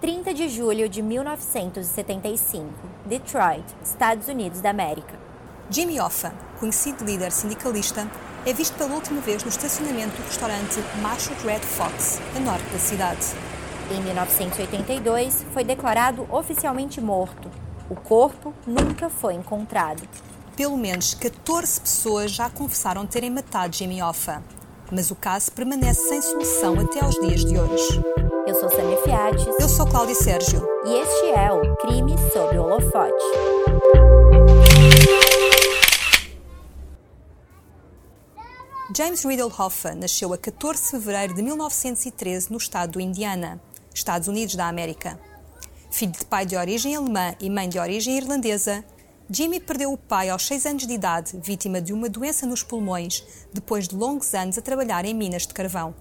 30 de julho de 1975, Detroit, Estados Unidos da América. Jimmy Hoffa, conhecido líder sindicalista, é visto pela última vez no estacionamento do restaurante Macho Red Fox, a norte da cidade. Em 1982, foi declarado oficialmente morto. O corpo nunca foi encontrado. Pelo menos 14 pessoas já confessaram terem matado Jimmy Hoffa, mas o caso permanece sem solução até aos dias de hoje. Eu sou Samia Fiates. Eu sou Cláudia Sérgio. E este é o Crime sob o Holofote. James Riddle Hoffa nasceu a 14 de fevereiro de 1913 no estado do Indiana, Estados Unidos da América. Filho de pai de origem alemã e mãe de origem irlandesa, Jimmy perdeu o pai aos 6 anos de idade, vítima de uma doença nos pulmões, depois de longos anos a trabalhar em minas de carvão.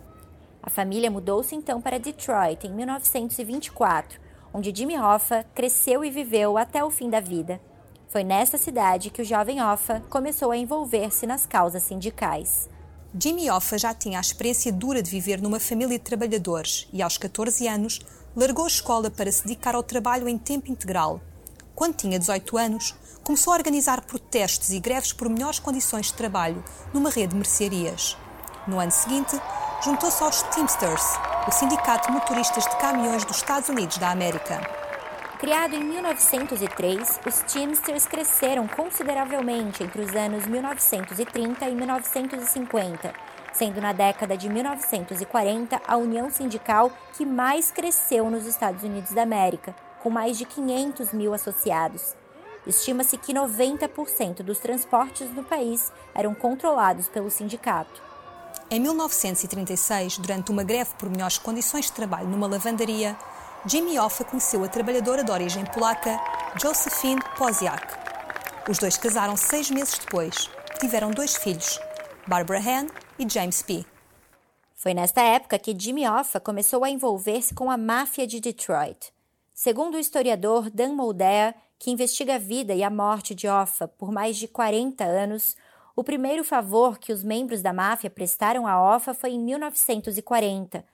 A família mudou-se então para Detroit em 1924, onde Jimmy Hoffa cresceu e viveu até o fim da vida. Foi nesta cidade que o jovem Hoffa começou a envolver-se nas causas sindicais. Jimmy Hoffa já tinha a experiência dura de viver numa família de trabalhadores e, aos 14 anos, largou a escola para se dedicar ao trabalho em tempo integral. Quando tinha 18 anos, começou a organizar protestos e greves por melhores condições de trabalho numa rede de mercearias. No ano seguinte, juntou-se aos Teamsters, o sindicato de motoristas de caminhões dos Estados Unidos da América. Criado em 1903, os Teamsters cresceram consideravelmente entre os anos 1930 e 1950, sendo na década de 1940 a união sindical que mais cresceu nos Estados Unidos da América, com mais de 500 mil associados. Estima-se que 90% dos transportes no país eram controlados pelo sindicato. Em 1936, durante uma greve por melhores condições de trabalho numa lavandaria, Jimmy Hoffa conheceu a trabalhadora de origem polaca Josephine Poziak. Os dois casaram seis meses depois. Tiveram dois filhos, Barbara Ann e James P. Foi nesta época que Jimmy Hoffa começou a envolver-se com a máfia de Detroit. Segundo o historiador Dan Moldea, que investiga a vida e a morte de Hoffa por mais de 40 anos, o primeiro favor que os membros da máfia prestaram a Hoffa foi em 1940,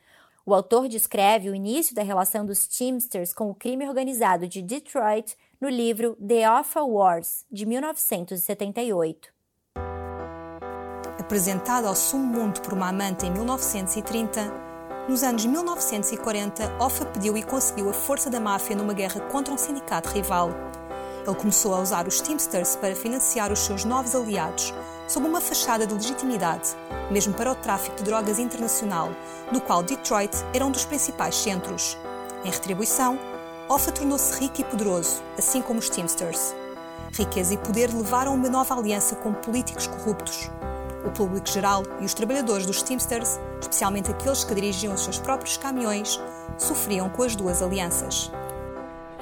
o autor descreve o início da relação dos Teamsters com o crime organizado de Detroit no livro The Offa Wars, de 1978. Apresentado ao sumo mundo por uma amante em 1930, nos anos 1940, Offa pediu e conseguiu a força da máfia numa guerra contra um sindicato rival. Ele começou a usar os Teamsters para financiar os seus novos aliados, sob uma fachada de legitimidade, mesmo para o tráfico de drogas internacional, no qual Detroit era um dos principais centros. Em retribuição, Offa tornou-se rico e poderoso, assim como os Teamsters. Riqueza e poder levaram uma nova aliança com políticos corruptos. O público geral e os trabalhadores dos Teamsters, especialmente aqueles que dirigiam os seus próprios caminhões, sofriam com as duas alianças.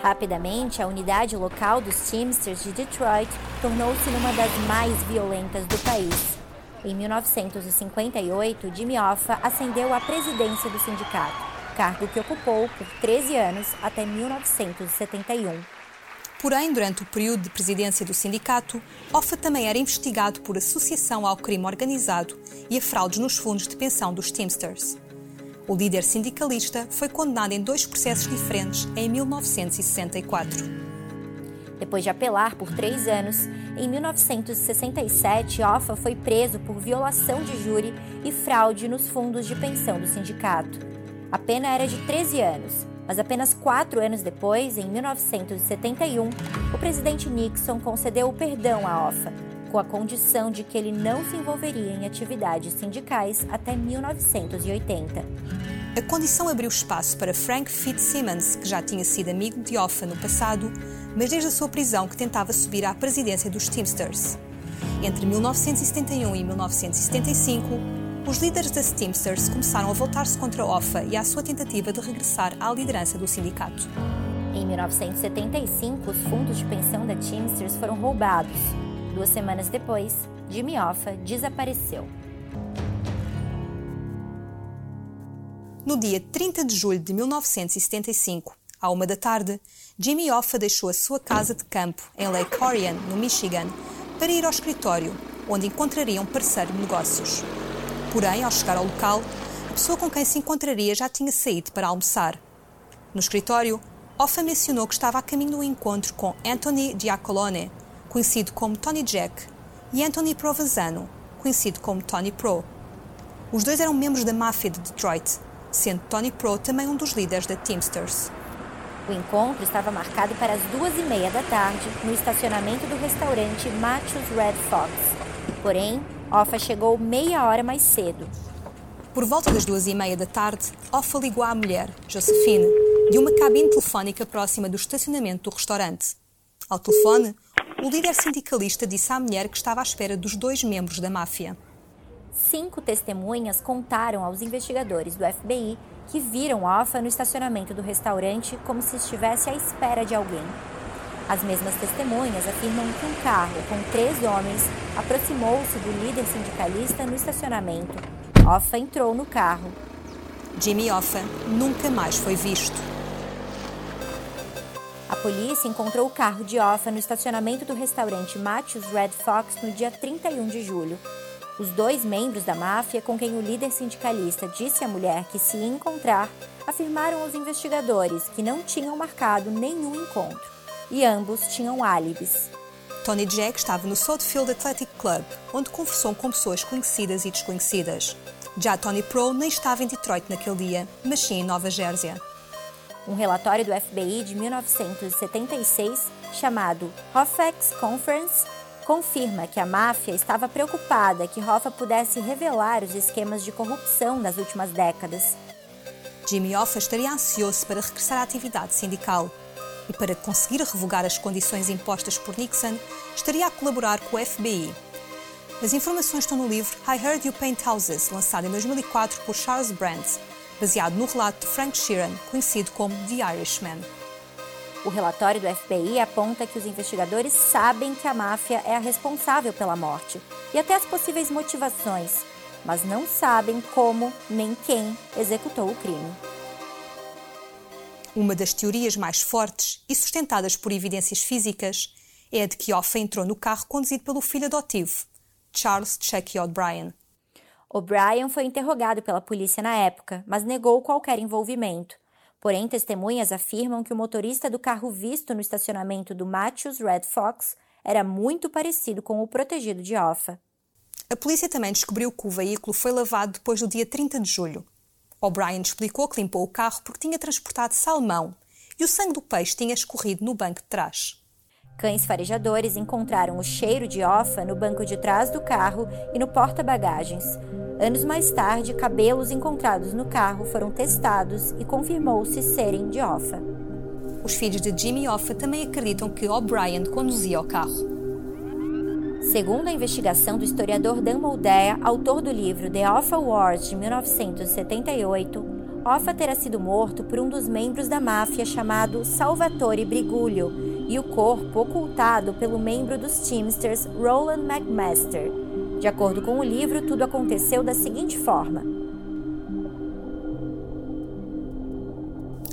Rapidamente, a unidade local dos Teamsters de Detroit tornou-se uma das mais violentas do país. Em 1958, Jimmy Hoffa ascendeu à presidência do sindicato, cargo que ocupou por 13 anos até 1971. Porém, durante o período de presidência do sindicato, Hoffa também era investigado por associação ao crime organizado e a fraudes nos fundos de pensão dos Teamsters. O líder sindicalista foi condenado em dois processos diferentes em 1964. Depois de apelar por três anos, em 1967, Hoffa foi preso por violação de júri e fraude nos fundos de pensão do sindicato. A pena era de 13 anos, mas apenas quatro anos depois, em 1971, o presidente Nixon concedeu o perdão a Hoffa, com a condição de que ele não se envolveria em atividades sindicais até 1980. A condição abriu espaço para Frank Fitzsimmons, que já tinha sido amigo de Hoffa no passado, mas desde a sua prisão que tentava subir à presidência dos Teamsters. Entre 1971 e 1975, os líderes das Teamsters começaram a voltar-se contra Hoffa e à sua tentativa de regressar à liderança do sindicato. Em 1975, os fundos de pensão da Teamsters foram roubados Duas semanas depois, Jimmy Hoffa desapareceu. No dia 30 de julho de 1975, à uma da tarde, Jimmy Hoffa deixou a sua casa de campo em Lake Orion, no Michigan, para ir ao escritório, onde encontraria um parceiro de negócios. Porém, ao chegar ao local, a pessoa com quem se encontraria já tinha saído para almoçar. No escritório, Offa mencionou que estava a caminho do encontro com Anthony Diacolone, conhecido como Tony Jack, e Anthony Provenzano, conhecido como Tony Pro. Os dois eram membros da máfia de Detroit, sendo Tony Pro também um dos líderes da Teamsters. O encontro estava marcado para as duas e meia da tarde no estacionamento do restaurante Matthews Red Fox. Porém, Offa chegou meia hora mais cedo. Por volta das duas e meia da tarde, Offa ligou à mulher, Josephine, de uma cabine telefónica próxima do estacionamento do restaurante. Ao telefone, o líder sindicalista disse à mulher que estava à espera dos dois membros da máfia. Cinco testemunhas contaram aos investigadores do FBI que viram Offa no estacionamento do restaurante como se estivesse à espera de alguém. As mesmas testemunhas afirmam que um carro com três homens aproximou-se do líder sindicalista no estacionamento. Offa entrou no carro. Jimmy Offa nunca mais foi visto. A polícia encontrou o carro de Offa no estacionamento do restaurante Matthews Red Fox no dia 31 de julho. Os dois membros da máfia, com quem o líder sindicalista disse à mulher que se encontrar, afirmaram aos investigadores que não tinham marcado nenhum encontro e ambos tinham álibis. Tony Jack estava no Southfield Athletic Club, onde conversou com pessoas conhecidas e desconhecidas. Já Tony Pro nem estava em Detroit naquele dia, mas sim em Nova Jersey. Um relatório do FBI de 1976, chamado Hoffax Conference, confirma que a máfia estava preocupada que Hoffa pudesse revelar os esquemas de corrupção das últimas décadas. Jimmy Hoffa estaria ansioso para regressar à atividade sindical e, para conseguir revogar as condições impostas por Nixon, estaria a colaborar com o FBI. As informações estão no livro I Heard You Paint Houses, lançado em 2004 por Charles Brandt, baseado no relato de Frank Sheeran, conhecido como The Irishman. O relatório do FBI aponta que os investigadores sabem que a máfia é a responsável pela morte e até as possíveis motivações, mas não sabem como nem quem executou o crime. Uma das teorias mais fortes e sustentadas por evidências físicas é a de que Offa entrou no carro conduzido pelo filho adotivo, Charles Chucky O'Brien. O'Brien foi interrogado pela polícia na época, mas negou qualquer envolvimento Porém, testemunhas afirmam que o motorista do carro visto no estacionamento do Matthews Red Fox era muito parecido com o protegido de Offa. A polícia também descobriu que o veículo foi lavado depois do dia 30 de julho. O'Brien explicou que limpou o carro porque tinha transportado salmão e o sangue do peixe tinha escorrido no banco de trás. Cães farejadores encontraram o cheiro de Offa no banco de trás do carro e no porta-bagagens, Anos mais tarde, cabelos encontrados no carro foram testados e confirmou-se serem de Offa. Os filhos de Jimmy Offa também acreditam que O'Brien conduzia o carro. Segundo a investigação do historiador Dan Moldea, autor do livro The Offa Wars de 1978, Offa terá sido morto por um dos membros da máfia chamado Salvatore Briguglio e o corpo ocultado pelo membro dos Teamsters Roland McMaster, de acordo com o livro, tudo aconteceu da seguinte forma.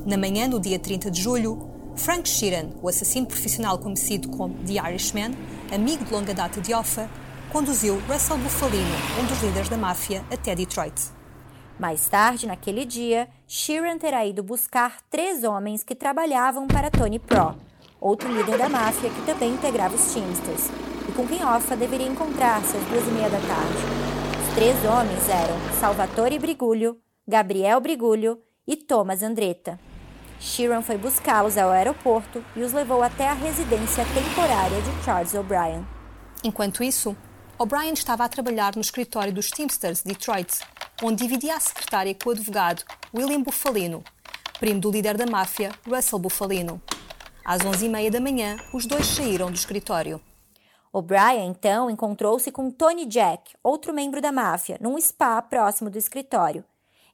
Na manhã do dia 30 de julho, Frank Sheeran, o assassino profissional conhecido como The Irishman, amigo de longa data de Offa, conduziu Russell Bufalino, um dos líderes da máfia, até Detroit. Mais tarde, naquele dia, Sheeran terá ido buscar três homens que trabalhavam para Tony Pro, outro líder da máfia que também integrava os Teamsters, e com quem Offa deveria encontrar-se às duas e meia da tarde. Os três homens eram Salvatore Brigulho, Gabriel Brigulho e Thomas Andretta. Sheeran foi buscá-los ao aeroporto e os levou até a residência temporária de Charles O'Brien. Enquanto isso, O'Brien estava a trabalhar no escritório dos Teamsters de Detroit, onde dividia a secretária com o advogado William Buffalino, primo do líder da máfia, Russell Buffalino. Às onze e meia da manhã, os dois saíram do escritório. O'Brien, então, encontrou-se com Tony Jack, outro membro da máfia, num spa próximo do escritório.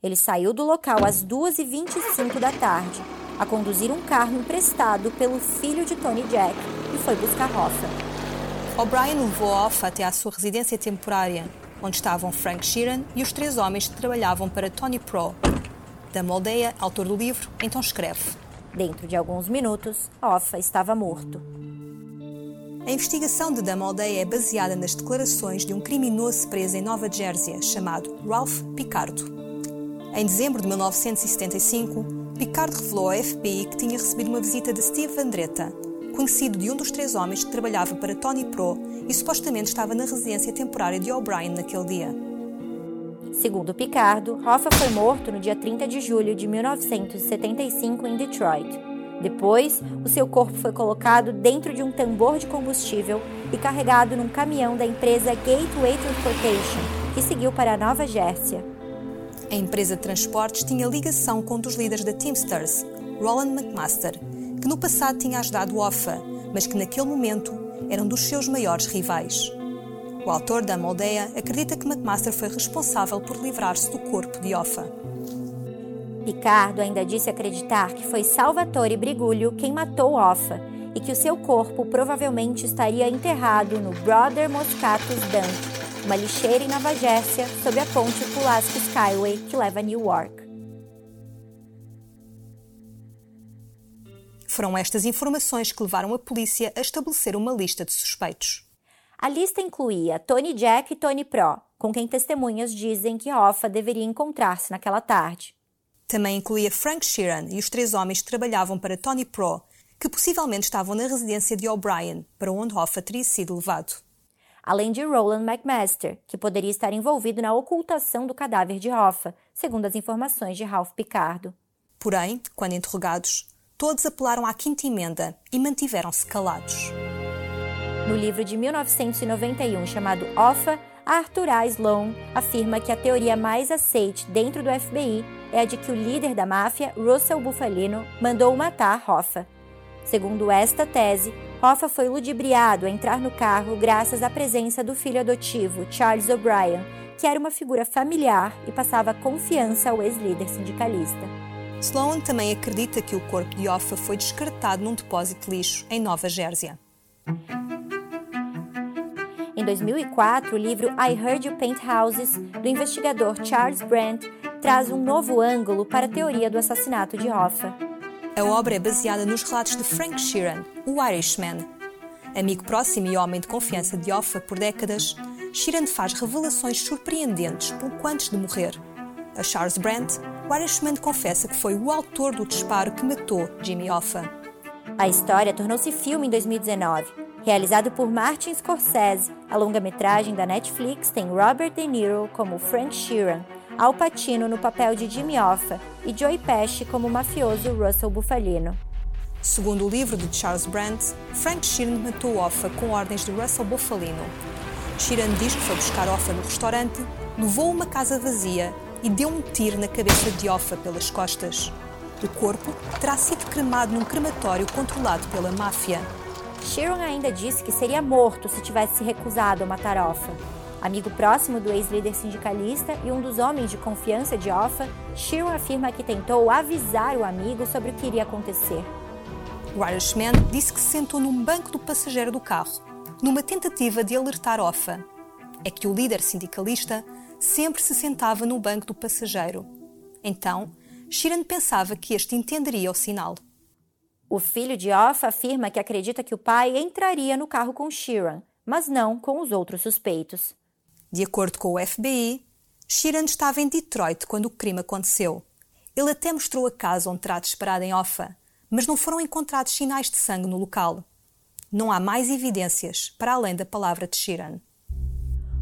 Ele saiu do local às 2h25 da tarde, a conduzir um carro emprestado pelo filho de Tony Jack e foi buscar Hoffa. O'Brien levou Hoffa até à sua residência temporária, onde estavam Frank Sheeran e os três homens que trabalhavam para Tony Pro. Da Moldeia, autor do livro, então escreve. Dentro de alguns minutos, Hoffa estava morto. A investigação de Aldeia é baseada nas declarações de um criminoso preso em Nova Jersey chamado Ralph Picardo. Em dezembro de 1975, Picard revelou ao FBI que tinha recebido uma visita de Steve Vendretta, conhecido de um dos três homens que trabalhava para Tony Pro e supostamente estava na residência temporária de O'Brien naquele dia. Segundo Picardo, Hoffa foi morto no dia 30 de julho de 1975 em Detroit. Depois, o seu corpo foi colocado dentro de um tambor de combustível e carregado num caminhão da empresa Gateway Transportation, que seguiu para a Nova Gércia. A empresa de transportes tinha ligação com um dos líderes da Teamsters, Roland McMaster, que no passado tinha ajudado Offa, mas que naquele momento era um dos seus maiores rivais. O autor da Moldeia acredita que McMaster foi responsável por livrar-se do corpo de Offa. Picardo ainda disse acreditar que foi Salvatore Brigulho quem matou Offa e que o seu corpo provavelmente estaria enterrado no Brother Moscatus Dump, uma lixeira em Nova Gércia, sob a ponte Pulaski Skyway que leva a Newark. Foram estas informações que levaram a polícia a estabelecer uma lista de suspeitos. A lista incluía Tony Jack e Tony Pro, com quem testemunhas dizem que Hoffa deveria encontrar-se naquela tarde. Também incluía Frank Sheeran e os três homens que trabalhavam para Tony Pro, que possivelmente estavam na residência de O'Brien, para onde Hoffa teria sido levado. Além de Roland McMaster, que poderia estar envolvido na ocultação do cadáver de Hoffa, segundo as informações de Ralph Picardo. Porém, quando interrogados, todos apelaram à quinta emenda e mantiveram-se calados. No livro de 1991 chamado Offa, Arthur A. Sloan afirma que a teoria mais aceite dentro do FBI é a de que o líder da máfia, Russell Bufalino, mandou matar Hoffa. Segundo esta tese, Hoffa foi ludibriado a entrar no carro graças à presença do filho adotivo, Charles O'Brien, que era uma figura familiar e passava confiança ao ex-líder sindicalista. Sloan também acredita que o corpo de Hoffa foi descartado num depósito de lixo em Nova Gércia. Em 2004, o livro I Heard You Paint Houses, do investigador Charles Brandt, traz um novo ângulo para a teoria do assassinato de Hoffa. A obra é baseada nos relatos de Frank Sheeran, o Irishman. Amigo próximo e homem de confiança de Hoffa por décadas, Sheeran faz revelações surpreendentes pouco antes de morrer. A Charles Brandt, o Irishman confessa que foi o autor do disparo que matou Jimmy Hoffa. A história tornou-se filme em 2019 Realizado por Martin Scorsese, a longa-metragem da Netflix tem Robert De Niro como Frank Sheeran, Al Pacino no papel de Jimmy Hoffa e Joey Pesci como o mafioso Russell Bufalino. Segundo o livro de Charles Brandt, Frank Sheeran matou Hoffa com ordens de Russell Bufalino. Sheeran diz que foi buscar Hoffa no restaurante, levou uma casa vazia e deu um tiro na cabeça de Hoffa pelas costas. O corpo terá sido cremado num crematório controlado pela máfia. Sharon ainda disse que seria morto se tivesse se recusado a matar Offa. Amigo próximo do ex-líder sindicalista e um dos homens de confiança de Offa, Sharon afirma que tentou avisar o amigo sobre o que iria acontecer. O Irishman disse que se sentou num banco do passageiro do carro, numa tentativa de alertar Offa. É que o líder sindicalista sempre se sentava no banco do passageiro. Então, Sheeran pensava que este entenderia o sinal. O filho de Off afirma que acredita que o pai entraria no carro com Sheeran, mas não com os outros suspeitos. De acordo com o FBI, Sheeran estava em Detroit quando o crime aconteceu. Ele até mostrou a casa onde terá disparado em Offa, mas não foram encontrados sinais de sangue no local. Não há mais evidências para além da palavra de Sheeran.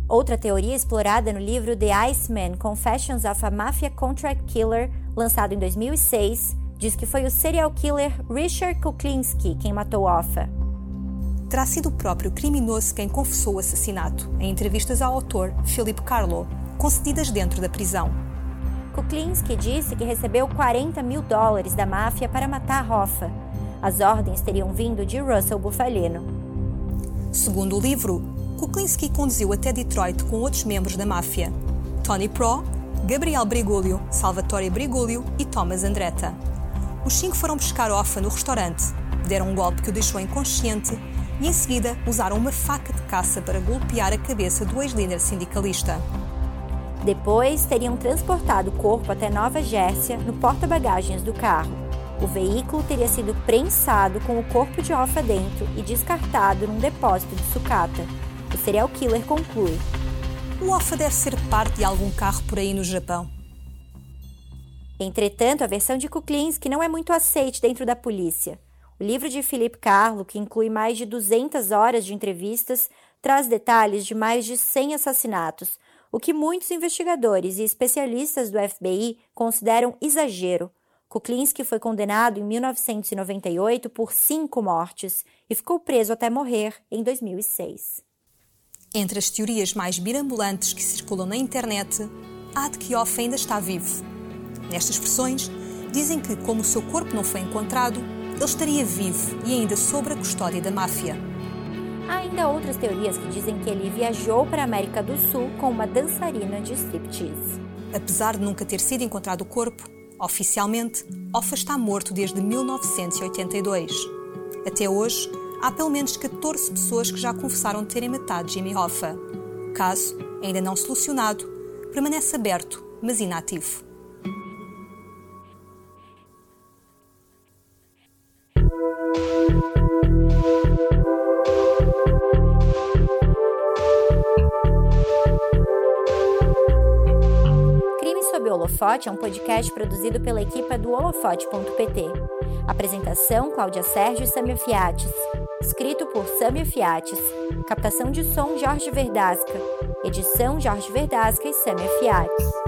Outra teoria explorada no livro The Iceman Confessions of a Mafia Contract Killer, lançado em 2006, diz que foi o serial killer Richard Kuklinski quem matou Offa. Terá sido o próprio criminoso quem confessou o assassinato, em entrevistas ao autor Philip Carlo, concedidas dentro da prisão. Kuklinski disse que recebeu 40 mil dólares da máfia para matar Hoffa. As ordens teriam vindo de Russell Bufalino. Segundo o livro, Kuklinski conduziu até Detroit com outros membros da máfia: Tony Pro, Gabriel Brigulio, Salvatore Brigulio e Thomas Andretta. Os cinco foram buscar Offa no restaurante, deram um golpe que o deixou inconsciente e, em seguida, usaram uma faca de caça para golpear a cabeça do ex-líder sindicalista. Depois, teriam transportado o corpo até Nova Gércia no porta-bagagens do carro. O veículo teria sido prensado com o corpo de Offa dentro e descartado num depósito de sucata. O serial killer conclui: O Offa deve ser parte de algum carro por aí no Japão. Entretanto, a versão de Kuklinski não é muito aceite dentro da polícia. O livro de Philippe Carlo, que inclui mais de 200 horas de entrevistas, traz detalhes de mais de 100 assassinatos, o que muitos investigadores e especialistas do FBI consideram exagero. Kuklinski foi condenado em 1998 por cinco mortes e ficou preso até morrer em 2006. Entre as teorias mais birambulantes que circulam na internet, há de que Off ainda está vivo. Nestas versões, dizem que, como o seu corpo não foi encontrado, ele estaria vivo e ainda sob a custódia da máfia. Há ainda outras teorias que dizem que ele viajou para a América do Sul com uma dançarina de striptease. Apesar de nunca ter sido encontrado o corpo, oficialmente, Offa está morto desde 1982. Até hoje, há pelo menos 14 pessoas que já confessaram terem matado Jimmy Hoffa. O caso, ainda não solucionado, permanece aberto, mas inativo. Holofote é um podcast produzido pela equipa do holofote.pt. Apresentação: Cláudia Sérgio e Samia Fiates. Escrito por Samia Fiates. Captação de som: Jorge Verdasca. Edição: Jorge Verdasca e Samia Fiates.